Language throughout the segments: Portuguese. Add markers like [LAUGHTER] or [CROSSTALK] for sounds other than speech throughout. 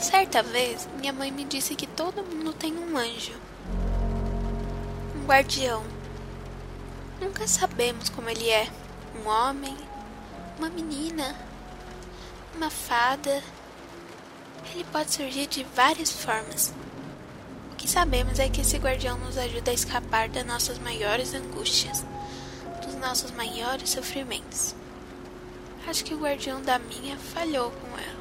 Certa vez, minha mãe me disse que todo mundo tem um anjo, um guardião. Nunca sabemos como ele é: um homem, uma menina, uma fada. Ele pode surgir de várias formas. O que sabemos é que esse guardião nos ajuda a escapar das nossas maiores angústias, dos nossos maiores sofrimentos. Acho que o guardião da minha falhou com ela.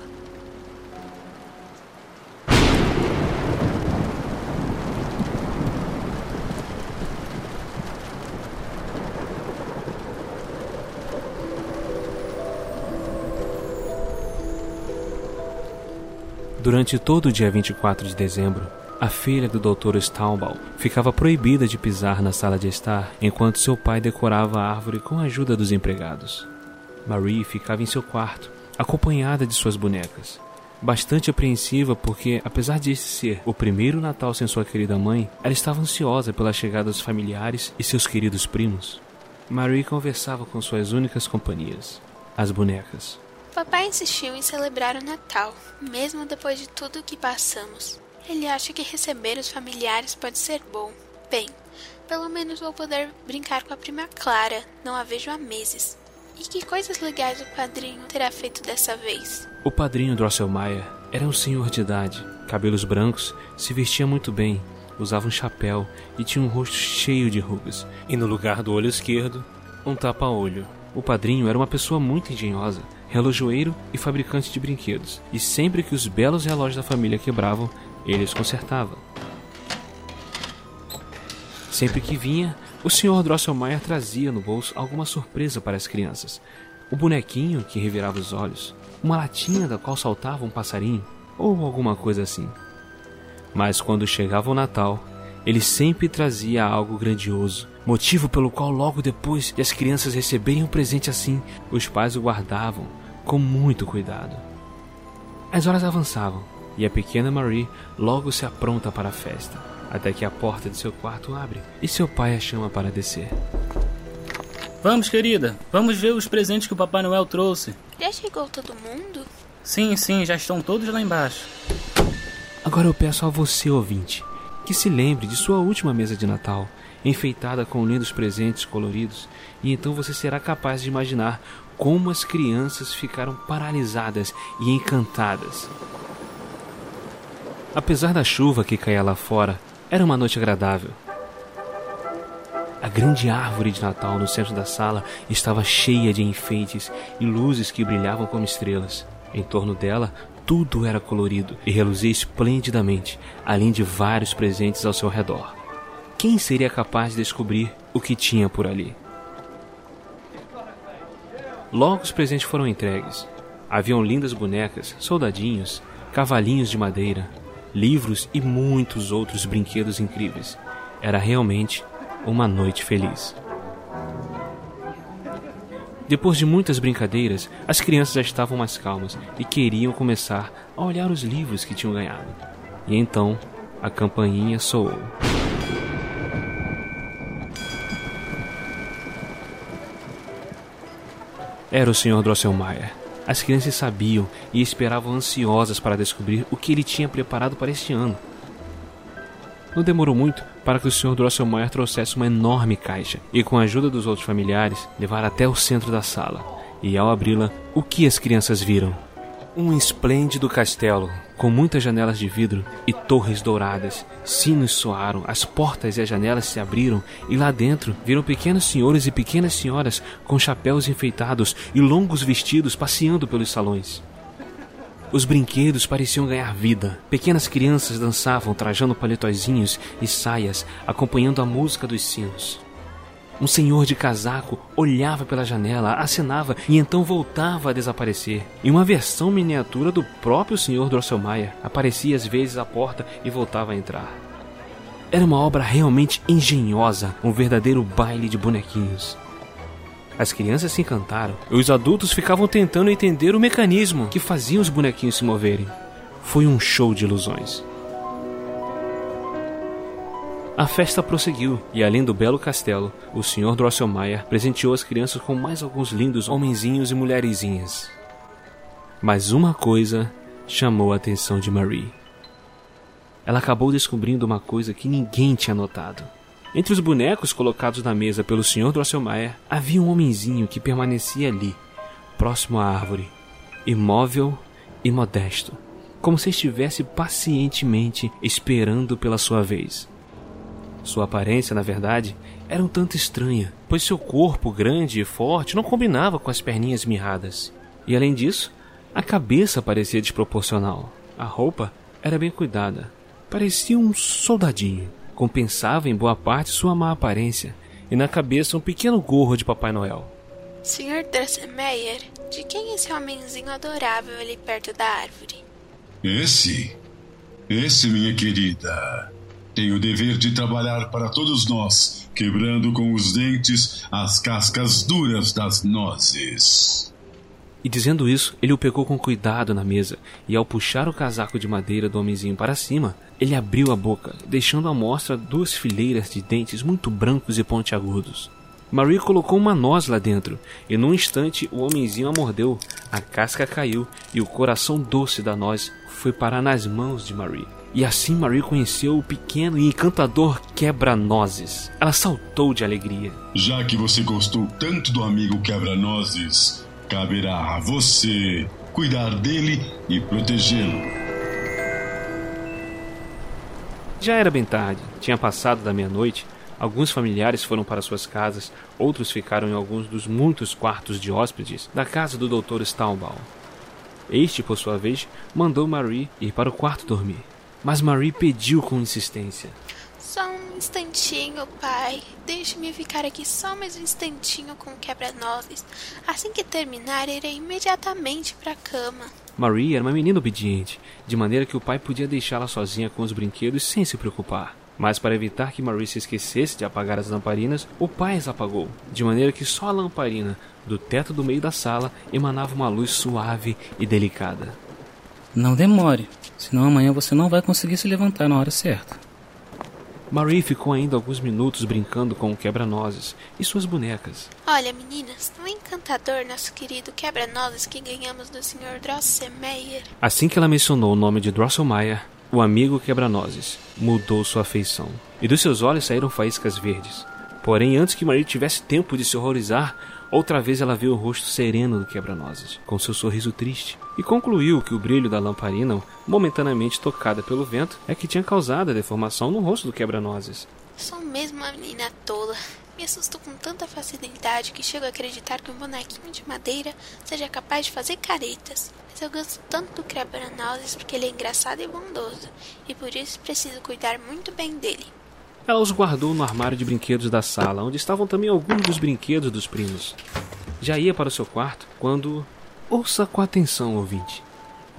Durante todo o dia 24 de dezembro, a filha do Dr. Staubal ficava proibida de pisar na sala de estar enquanto seu pai decorava a árvore com a ajuda dos empregados. Marie ficava em seu quarto, acompanhada de suas bonecas. Bastante apreensiva porque, apesar de esse ser o primeiro Natal sem sua querida mãe, ela estava ansiosa pela chegada dos familiares e seus queridos primos. Marie conversava com suas únicas companhias, as bonecas. Papai insistiu em celebrar o Natal, mesmo depois de tudo o que passamos. Ele acha que receber os familiares pode ser bom. Bem, pelo menos vou poder brincar com a prima Clara, não a vejo há meses. E que coisas legais o padrinho terá feito dessa vez? O padrinho Drosselmayer era um senhor de idade, cabelos brancos, se vestia muito bem, usava um chapéu e tinha um rosto cheio de rugas. E no lugar do olho esquerdo, um tapa-olho. O padrinho era uma pessoa muito engenhosa, relojoeiro e fabricante de brinquedos, e sempre que os belos relógios da família quebravam, ele os consertava. Sempre que vinha, o Sr. Drosselmeyer trazia no bolso alguma surpresa para as crianças. O bonequinho que revirava os olhos, uma latinha da qual saltava um passarinho, ou alguma coisa assim. Mas quando chegava o Natal, ele sempre trazia algo grandioso, motivo pelo qual logo depois de as crianças receberem um presente assim, os pais o guardavam com muito cuidado. As horas avançavam e a pequena Marie logo se apronta para a festa, até que a porta de seu quarto abre e seu pai a chama para descer. Vamos, querida, vamos ver os presentes que o Papai Noel trouxe. Já chegou todo mundo? Sim, sim, já estão todos lá embaixo. Agora eu peço a você, ouvinte, que se lembre de sua última mesa de Natal, enfeitada com lindos presentes coloridos, e então você será capaz de imaginar como as crianças ficaram paralisadas e encantadas. Apesar da chuva que caía lá fora, era uma noite agradável. A grande árvore de Natal no centro da sala estava cheia de enfeites e luzes que brilhavam como estrelas. Em torno dela, tudo era colorido e reluzia esplendidamente, além de vários presentes ao seu redor. Quem seria capaz de descobrir o que tinha por ali? Logo os presentes foram entregues. Haviam lindas bonecas, soldadinhos, cavalinhos de madeira, livros e muitos outros brinquedos incríveis. Era realmente uma noite feliz. Depois de muitas brincadeiras, as crianças já estavam mais calmas e queriam começar a olhar os livros que tinham ganhado. E então a campainha soou. Era o Sr. Drosselmeyer. As crianças sabiam e esperavam ansiosas para descobrir o que ele tinha preparado para este ano. Não demorou muito para que o Sr. Drosselmeyer trouxesse uma enorme caixa e, com a ajuda dos outros familiares, levar até o centro da sala. E ao abri-la, o que as crianças viram? Um esplêndido castelo, com muitas janelas de vidro e torres douradas. Sinos soaram, as portas e as janelas se abriram, e lá dentro viram pequenos senhores e pequenas senhoras com chapéus enfeitados e longos vestidos passeando pelos salões. Os brinquedos pareciam ganhar vida. Pequenas crianças dançavam trajando paletózinhos e saias, acompanhando a música dos sinos. Um senhor de casaco olhava pela janela, acenava e então voltava a desaparecer. E uma versão miniatura do próprio senhor Drosselmayer aparecia às vezes à porta e voltava a entrar. Era uma obra realmente engenhosa, um verdadeiro baile de bonequinhos. As crianças se encantaram e os adultos ficavam tentando entender o mecanismo que fazia os bonequinhos se moverem. Foi um show de ilusões. A festa prosseguiu, e além do belo castelo, o Sr. Drosselmayer presenteou as crianças com mais alguns lindos homenzinhos e mulherzinhas. Mas uma coisa chamou a atenção de Marie. Ela acabou descobrindo uma coisa que ninguém tinha notado. Entre os bonecos colocados na mesa pelo Sr. Drosselmayer, havia um homenzinho que permanecia ali, próximo à árvore, imóvel e modesto, como se estivesse pacientemente esperando pela sua vez. Sua aparência, na verdade, era um tanto estranha, pois seu corpo grande e forte não combinava com as perninhas mirradas. E além disso, a cabeça parecia desproporcional. A roupa era bem cuidada. Parecia um soldadinho. Compensava em boa parte sua má aparência. E na cabeça um pequeno gorro de Papai Noel. Sr. Drosselmeyer, de quem é esse homenzinho adorável ali perto da árvore? Esse? Esse, minha querida, tem o dever de trabalhar para todos nós, quebrando com os dentes as cascas duras das nozes. E dizendo isso, ele o pegou com cuidado na mesa, e ao puxar o casaco de madeira do homenzinho para cima, ele abriu a boca, deixando à mostra duas fileiras de dentes muito brancos e pontiagudos. Marie colocou uma noz lá dentro, e num instante o homenzinho a mordeu, a casca caiu e o coração doce da noz foi parar nas mãos de Marie. E assim Marie conheceu o pequeno e encantador quebra-nozes. Ela saltou de alegria. Já que você gostou tanto do amigo quebra-nozes, caberá a você cuidar dele e protegê-lo. Já era bem tarde, tinha passado da meia-noite. Alguns familiares foram para suas casas, outros ficaram em alguns dos muitos quartos de hóspedes da casa do Dr. Staubal. Este, por sua vez, mandou Marie ir para o quarto dormir. Mas Marie pediu com insistência. Só um instantinho, pai. Deixe-me ficar aqui só mais um instantinho com o quebra-nozes. Assim que terminar, irei imediatamente para a cama. Marie era uma menina obediente, de maneira que o pai podia deixá-la sozinha com os brinquedos sem se preocupar. Mas para evitar que Marie se esquecesse de apagar as lamparinas, o pai as apagou, de maneira que só a lamparina do teto do meio da sala emanava uma luz suave e delicada. Não demore, senão amanhã você não vai conseguir se levantar na hora certa. Marie ficou ainda alguns minutos brincando com o quebra-nozes e suas bonecas. Olha, meninas, não é encantador nosso querido quebra-nozes que ganhamos do Sr. Drosselmeyer? Assim que ela mencionou o nome de Drosselmeyer, o amigo quebra-nozes mudou sua feição, e dos seus olhos saíram faíscas verdes. Porém, antes que Marie tivesse tempo de se horrorizar, outra vez ela viu o rosto sereno do quebra-nozes, com seu sorriso triste, e concluiu que o brilho da lamparina, momentaneamente tocada pelo vento, é que tinha causado a deformação no rosto do quebra-nozes. Sou mesmo uma menina tola. Me assusto com tanta facilidade que chego a acreditar que um bonequinho de madeira seja capaz de fazer caretas. Mas eu gosto tanto do quebra-nozes porque ele é engraçado e bondoso, e por isso preciso cuidar muito bem dele. Ela os guardou no armário de brinquedos da sala, onde estavam também alguns dos brinquedos dos primos. Já ia para o seu quarto quando. Ouça com atenção, ouvinte.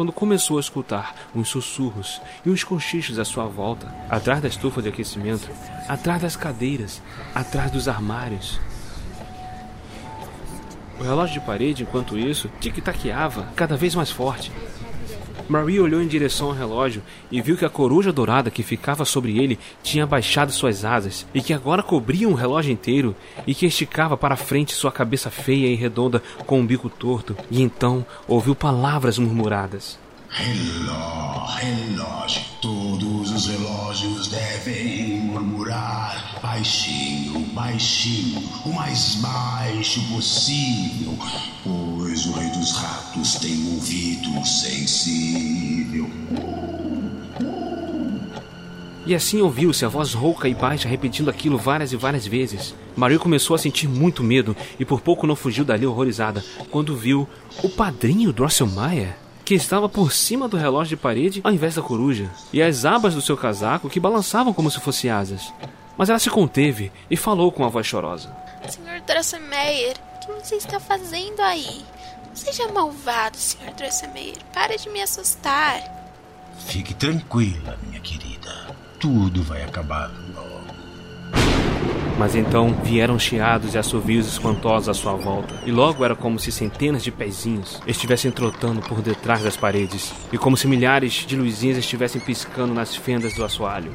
Quando começou a escutar uns sussurros e uns cochichos à sua volta, atrás da estufa de aquecimento, atrás das cadeiras, atrás dos armários. O relógio de parede, enquanto isso, tic-taqueava cada vez mais forte. Marie olhou em direção ao relógio e viu que a coruja dourada que ficava sobre ele tinha baixado suas asas e que agora cobria um relógio inteiro e que esticava para frente sua cabeça feia e redonda com um bico torto. E então ouviu palavras murmuradas. Relógio, relógio, todos os relógios devem murmurar baixinho, baixinho, o mais baixo possível, pois o rei dos ratos tem um ouvido sensível. E assim ouviu-se a voz rouca e baixa repetindo aquilo várias e várias vezes. Maria começou a sentir muito medo e por pouco não fugiu dali horrorizada quando viu o padrinho Drosselmeyer. Que estava por cima do relógio de parede ao invés da coruja, e as abas do seu casaco que balançavam como se fossem asas. Mas ela se conteve e falou com a voz chorosa. Senhor Drosselmeyer, o que você está fazendo aí? Não seja malvado, Senhor Drosselmeyer. Para de me assustar. Fique tranquila, minha querida. Tudo vai acabar. Mas então vieram chiados e assovios espantosos à sua volta, e logo era como se centenas de pezinhos estivessem trotando por detrás das paredes, e como se milhares de luzinhas estivessem piscando nas fendas do assoalho.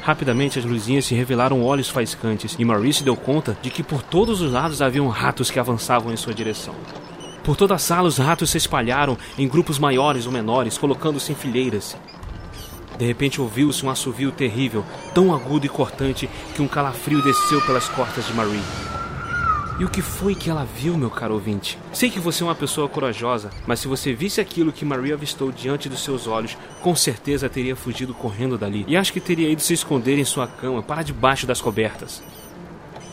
Rapidamente as luzinhas se revelaram olhos faiscantes, e Maurice deu conta de que por todos os lados haviam ratos que avançavam em sua direção. Por toda a sala os ratos se espalharam em grupos maiores ou menores, colocando-se em fileiras, de repente ouviu-se um assovio terrível, tão agudo e cortante que um calafrio desceu pelas costas de Marie. E o que foi que ela viu, meu caro ouvinte? Sei que você é uma pessoa corajosa, mas se você visse aquilo que Marie avistou diante dos seus olhos, com certeza teria fugido correndo dali. E acho que teria ido se esconder em sua cama, para debaixo das cobertas.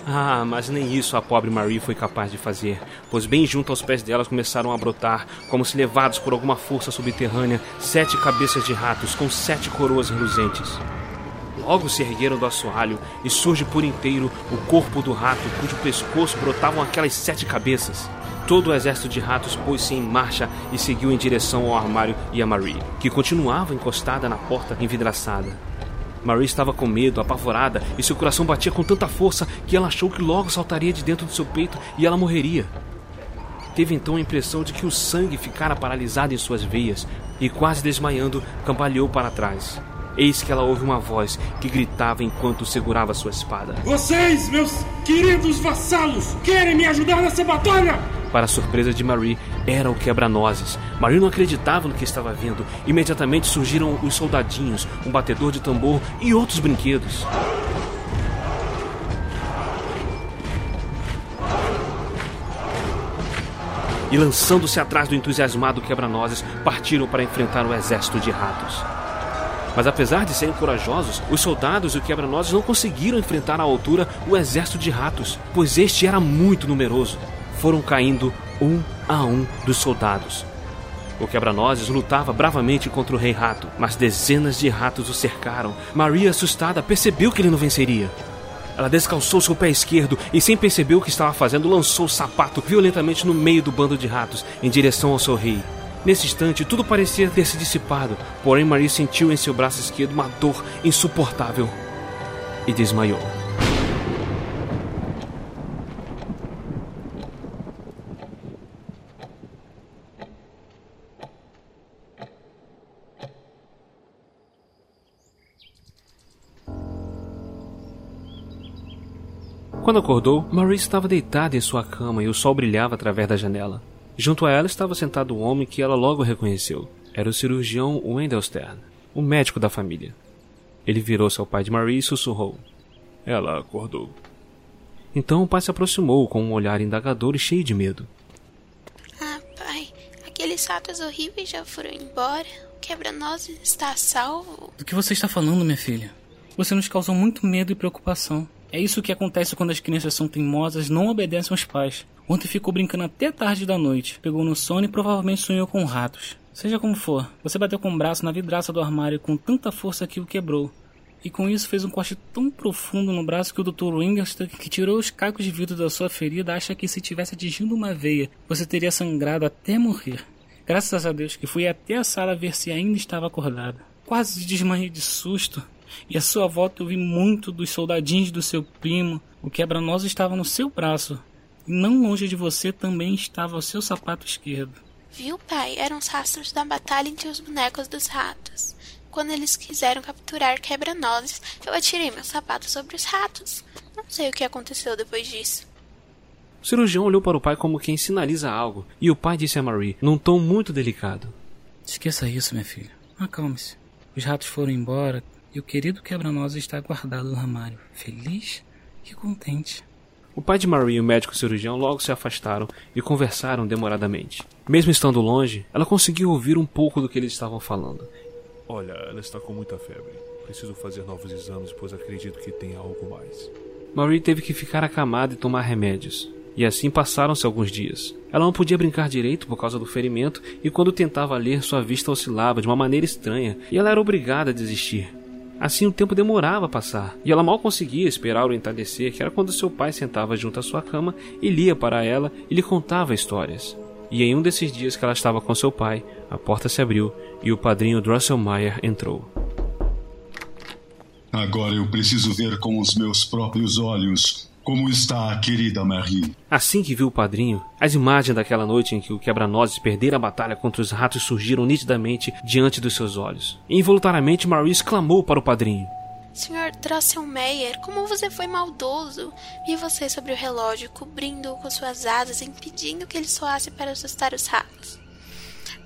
Ah, mas nem isso a pobre Marie foi capaz de fazer, pois bem junto aos pés dela começaram a brotar, como se levados por alguma força subterrânea, sete cabeças de ratos com sete coroas reluzentes. Logo se ergueram do assoalho e surge por inteiro o corpo do rato, cujo pescoço brotavam aquelas sete cabeças. Todo o exército de ratos pôs-se em marcha e seguiu em direção ao armário e a Marie, que continuava encostada na porta envidraçada. Marie estava com medo, apavorada, e seu coração batia com tanta força que ela achou que logo saltaria de dentro do seu peito e ela morreria. Teve então a impressão de que o sangue ficara paralisado em suas veias e, quase desmaiando, cambaleou para trás. Eis que ela ouve uma voz que gritava enquanto segurava sua espada. Vocês, meus queridos vassalos, querem me ajudar nessa batalha? Para a surpresa de Marie, era o quebra-nozes. Marie não acreditava no que estava vendo. Imediatamente surgiram os soldadinhos, um batedor de tambor e outros brinquedos. E lançando-se atrás do entusiasmado quebra-nozes, partiram para enfrentar o exército de ratos. Mas apesar de serem corajosos, os soldados e o quebra-nozes não conseguiram enfrentar à altura o exército de ratos, pois este era muito numeroso. Foram caindo um a um dos soldados. O quebra-nozes lutava bravamente contra o rei rato, mas dezenas de ratos o cercaram. Maria, assustada, percebeu que ele não venceria. Ela descalçou seu pé esquerdo e, sem perceber o que estava fazendo, lançou o sapato violentamente no meio do bando de ratos, em direção ao seu rei. Nesse instante, tudo parecia ter se dissipado, porém Maria sentiu em seu braço esquerdo uma dor insuportável e desmaiou. Quando acordou, Marie estava deitada em sua cama e o sol brilhava através da janela. Junto a ela estava sentado um homem que ela logo reconheceu. Era o cirurgião Wendell Stern, o médico da família. Ele virou-se ao pai de Marie e sussurrou. Ela acordou. Então o pai se aproximou com um olhar indagador e cheio de medo. Ah, pai, aqueles ratos horríveis já foram embora. O quebra-nozes está a salvo. Do que você está falando, minha filha? Você nos causou muito medo e preocupação. É isso que acontece quando as crianças são teimosas, não obedecem aos pais. Ontem ficou brincando até tarde da noite, pegou no sono e provavelmente sonhou com ratos. Seja como for, você bateu com o braço na vidraça do armário com tanta força que o quebrou. E com isso fez um corte tão profundo no braço que o Dr. Wingerster, que tirou os cacos de vidro da sua ferida, acha que se tivesse atingido uma veia, você teria sangrado até morrer. Graças a Deus que fui até a sala ver se ainda estava acordada. Quase desmanhei de susto. E à sua volta eu vi muito dos soldadinhos do seu primo. O quebra-nós estava no seu braço. E não longe de você também estava o seu sapato esquerdo. Viu, pai? Eram os rastros da batalha entre os bonecos dos ratos. Quando eles quiseram capturar quebra-nozes, eu atirei meu sapato sobre os ratos. Não sei o que aconteceu depois disso. O cirurgião olhou para o pai como quem sinaliza algo, e o pai disse a Marie, num tom muito delicado: Esqueça isso, minha filha. Acalme-se. Os ratos foram embora, e o querido quebra-nozes está guardado no armário, feliz e contente. O pai de Marie e o médico cirurgião logo se afastaram e conversaram demoradamente. Mesmo estando longe, ela conseguiu ouvir um pouco do que eles estavam falando. Olha, ela está com muita febre. Preciso fazer novos exames, pois acredito que tem algo mais. Marie teve que ficar acamada e tomar remédios. E assim passaram-se alguns dias. Ela não podia brincar direito por causa do ferimento e quando tentava ler, sua vista oscilava de uma maneira estranha e ela era obrigada a desistir. Assim o tempo demorava a passar, e ela mal conseguia esperar o entardecer, que era quando seu pai sentava junto à sua cama e lia para ela e lhe contava histórias. E em um desses dias que ela estava com seu pai, a porta se abriu e o padrinho Drosselmeyer entrou. Agora eu preciso ver com os meus próprios olhos como está a querida Marie? Assim que viu o padrinho, as imagens daquela noite em que o quebra-nozes perdera a batalha contra os ratos surgiram nitidamente diante dos seus olhos. involuntariamente, Marie exclamou para o padrinho: Senhor Drosselmeyer, como você foi maldoso! Vi você sobre o relógio, cobrindo-o com suas asas, impedindo que ele soasse para assustar os ratos.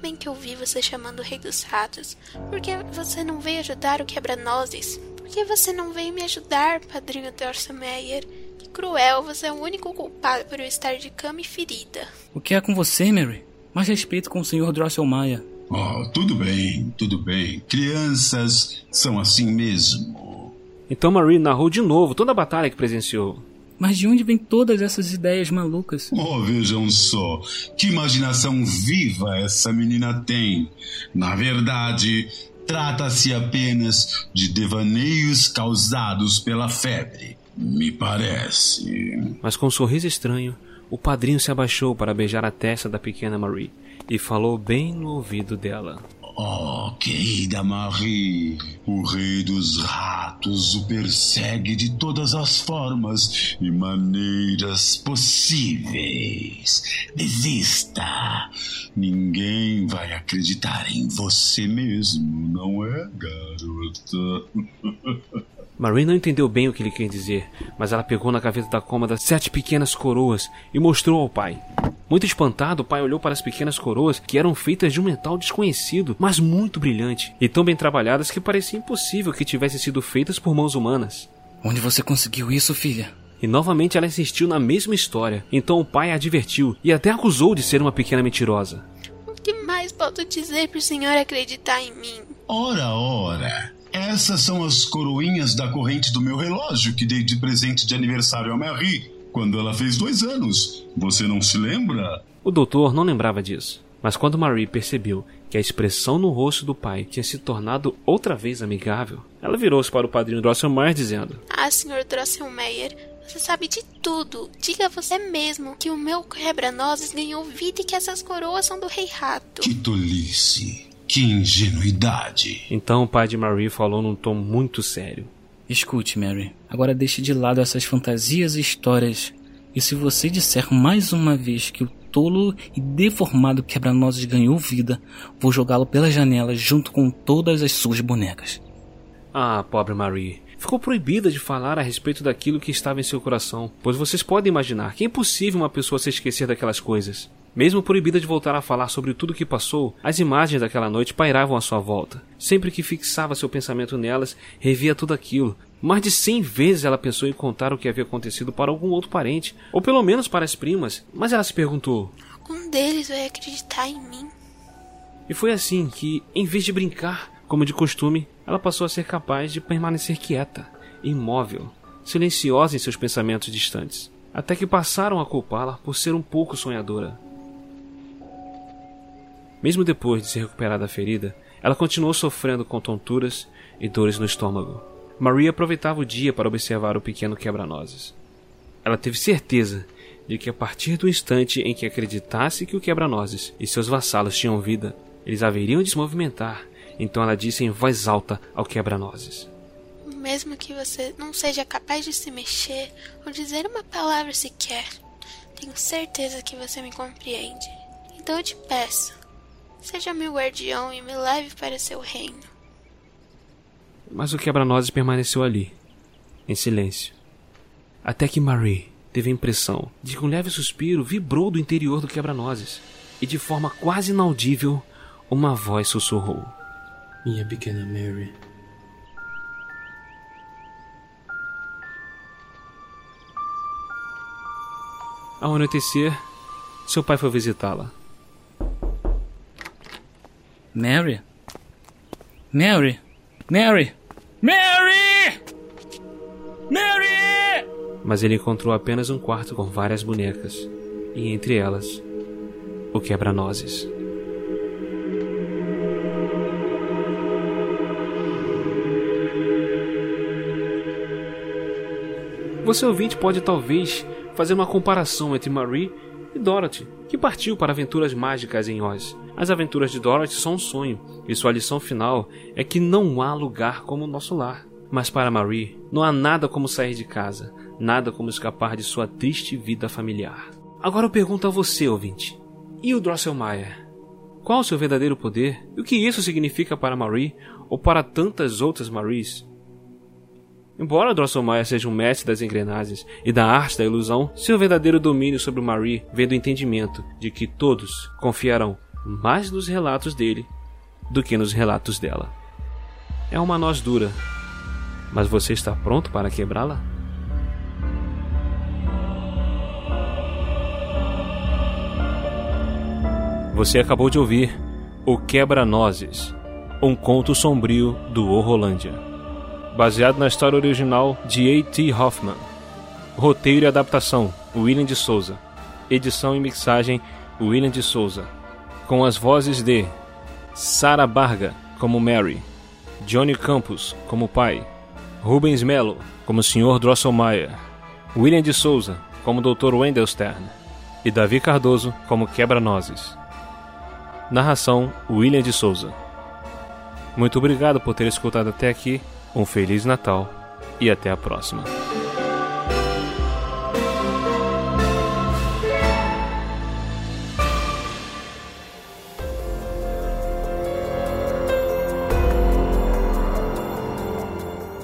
Bem que ouvi você chamando o rei dos ratos. Por que você não veio ajudar o quebra-nozes? Por que você não veio me ajudar, padrinho Drosselmeyer? Cruel, você é o único culpado por eu estar de cama e ferida. O que é com você, Mary? Mais respeito com o Sr. Drosselmeyer. Oh, tudo bem, tudo bem. Crianças são assim mesmo. Então Marie narrou de novo toda a batalha que presenciou. Mas de onde vêm todas essas ideias malucas? Oh, vejam só, que imaginação viva essa menina tem. Na verdade, trata-se apenas de devaneios causados pela febre. Me parece. Mas com um sorriso estranho, o padrinho se abaixou para beijar a testa da pequena Marie e falou bem no ouvido dela. Oh, querida Marie, o rei dos ratos o persegue de todas as formas e maneiras possíveis. Desista. Ninguém vai acreditar em você mesmo, não é, garota? [LAUGHS] Marie não entendeu bem o que ele quer dizer, mas ela pegou na gaveta da cômoda sete pequenas coroas e mostrou ao pai. Muito espantado, o pai olhou para as pequenas coroas que eram feitas de um metal desconhecido, mas muito brilhante, e tão bem trabalhadas que parecia impossível que tivessem sido feitas por mãos humanas. Onde você conseguiu isso, filha? E novamente ela insistiu na mesma história. Então o pai a advertiu e até acusou de ser uma pequena mentirosa. O que mais posso dizer para o senhor acreditar em mim? Ora, ora. Essas são as coroinhas da corrente do meu relógio que dei de presente de aniversário a Marie quando ela fez dois anos. Você não se lembra? O doutor não lembrava disso. Mas quando Marie percebeu que a expressão no rosto do pai tinha se tornado outra vez amigável, ela virou-se para o padrinho Drosselmeyer dizendo: Ah, senhor Drosselmeyer, você sabe de tudo. Diga você mesmo que o meu quebra-nozes ganhou vida e que essas coroas são do rei rato. Que tolice! Que ingenuidade! Então o pai de Marie falou num tom muito sério. Escute, Mary. Agora deixe de lado essas fantasias e histórias. E se você disser mais uma vez que o tolo e deformado quebra-nozes ganhou vida, vou jogá-lo pela janela junto com todas as suas bonecas. Ah, pobre Marie. Ficou proibida de falar a respeito daquilo que estava em seu coração, pois vocês podem imaginar que é impossível uma pessoa se esquecer daquelas coisas. Mesmo proibida de voltar a falar sobre tudo o que passou, as imagens daquela noite pairavam à sua volta. Sempre que fixava seu pensamento nelas, revia tudo aquilo. Mais de cem vezes ela pensou em contar o que havia acontecido para algum outro parente, ou pelo menos para as primas, mas ela se perguntou: Um deles vai acreditar em mim? E foi assim que, em vez de brincar, como de costume, ela passou a ser capaz de permanecer quieta, imóvel, silenciosa em seus pensamentos distantes, até que passaram a culpá-la por ser um pouco sonhadora. Mesmo depois de se recuperar da ferida, ela continuou sofrendo com tonturas e dores no estômago. Maria aproveitava o dia para observar o pequeno quebra-nozes. Ela teve certeza de que a partir do instante em que acreditasse que o quebra-nozes e seus vassalos tinham vida, eles haveriam de se movimentar. Então ela disse em voz alta ao quebra-nozes: Mesmo que você não seja capaz de se mexer ou dizer uma palavra sequer, tenho certeza que você me compreende. Então eu te peço, Seja meu guardião e me leve para seu reino. Mas o quebra-nozes permaneceu ali, em silêncio. Até que Marie teve a impressão de que um leve suspiro vibrou do interior do quebra-nozes e de forma quase inaudível uma voz sussurrou: Minha pequena Mary. Ao anoitecer, seu pai foi visitá-la. Mary? Mary? Mary? Mary! Mary! mas ele encontrou apenas um quarto com várias bonecas, e entre elas, o quebra-nozes. Você ouvinte pode talvez fazer uma comparação entre Marie e Dorothy, que partiu para aventuras mágicas em Oz. As aventuras de Dorothy são um sonho, e sua lição final é que não há lugar como o nosso lar. Mas para Marie, não há nada como sair de casa, nada como escapar de sua triste vida familiar. Agora eu pergunto a você, ouvinte: e o Drosselmeyer? Qual o seu verdadeiro poder e o que isso significa para Marie ou para tantas outras Maries? Embora Drosselmeyer seja um mestre das engrenagens e da arte da ilusão, seu verdadeiro domínio sobre Marie vem do entendimento de que todos confiarão mais nos relatos dele do que nos relatos dela. É uma noz dura, mas você está pronto para quebrá-la? Você acabou de ouvir O Quebra-Nozes, um conto sombrio do Horrolândia baseado na história original de A.T. Hoffman. Roteiro e adaptação: William de Souza. Edição e mixagem: William de Souza. Com as vozes de Sarah Barga como Mary, Johnny Campos como pai, Rubens Mello como Sr. Drosselmeyer, William de Souza como Dr. Wendell Stern e Davi Cardoso como Quebra-Nozes. Narração: William de Souza. Muito obrigado por ter escutado até aqui um Feliz Natal e até a próxima.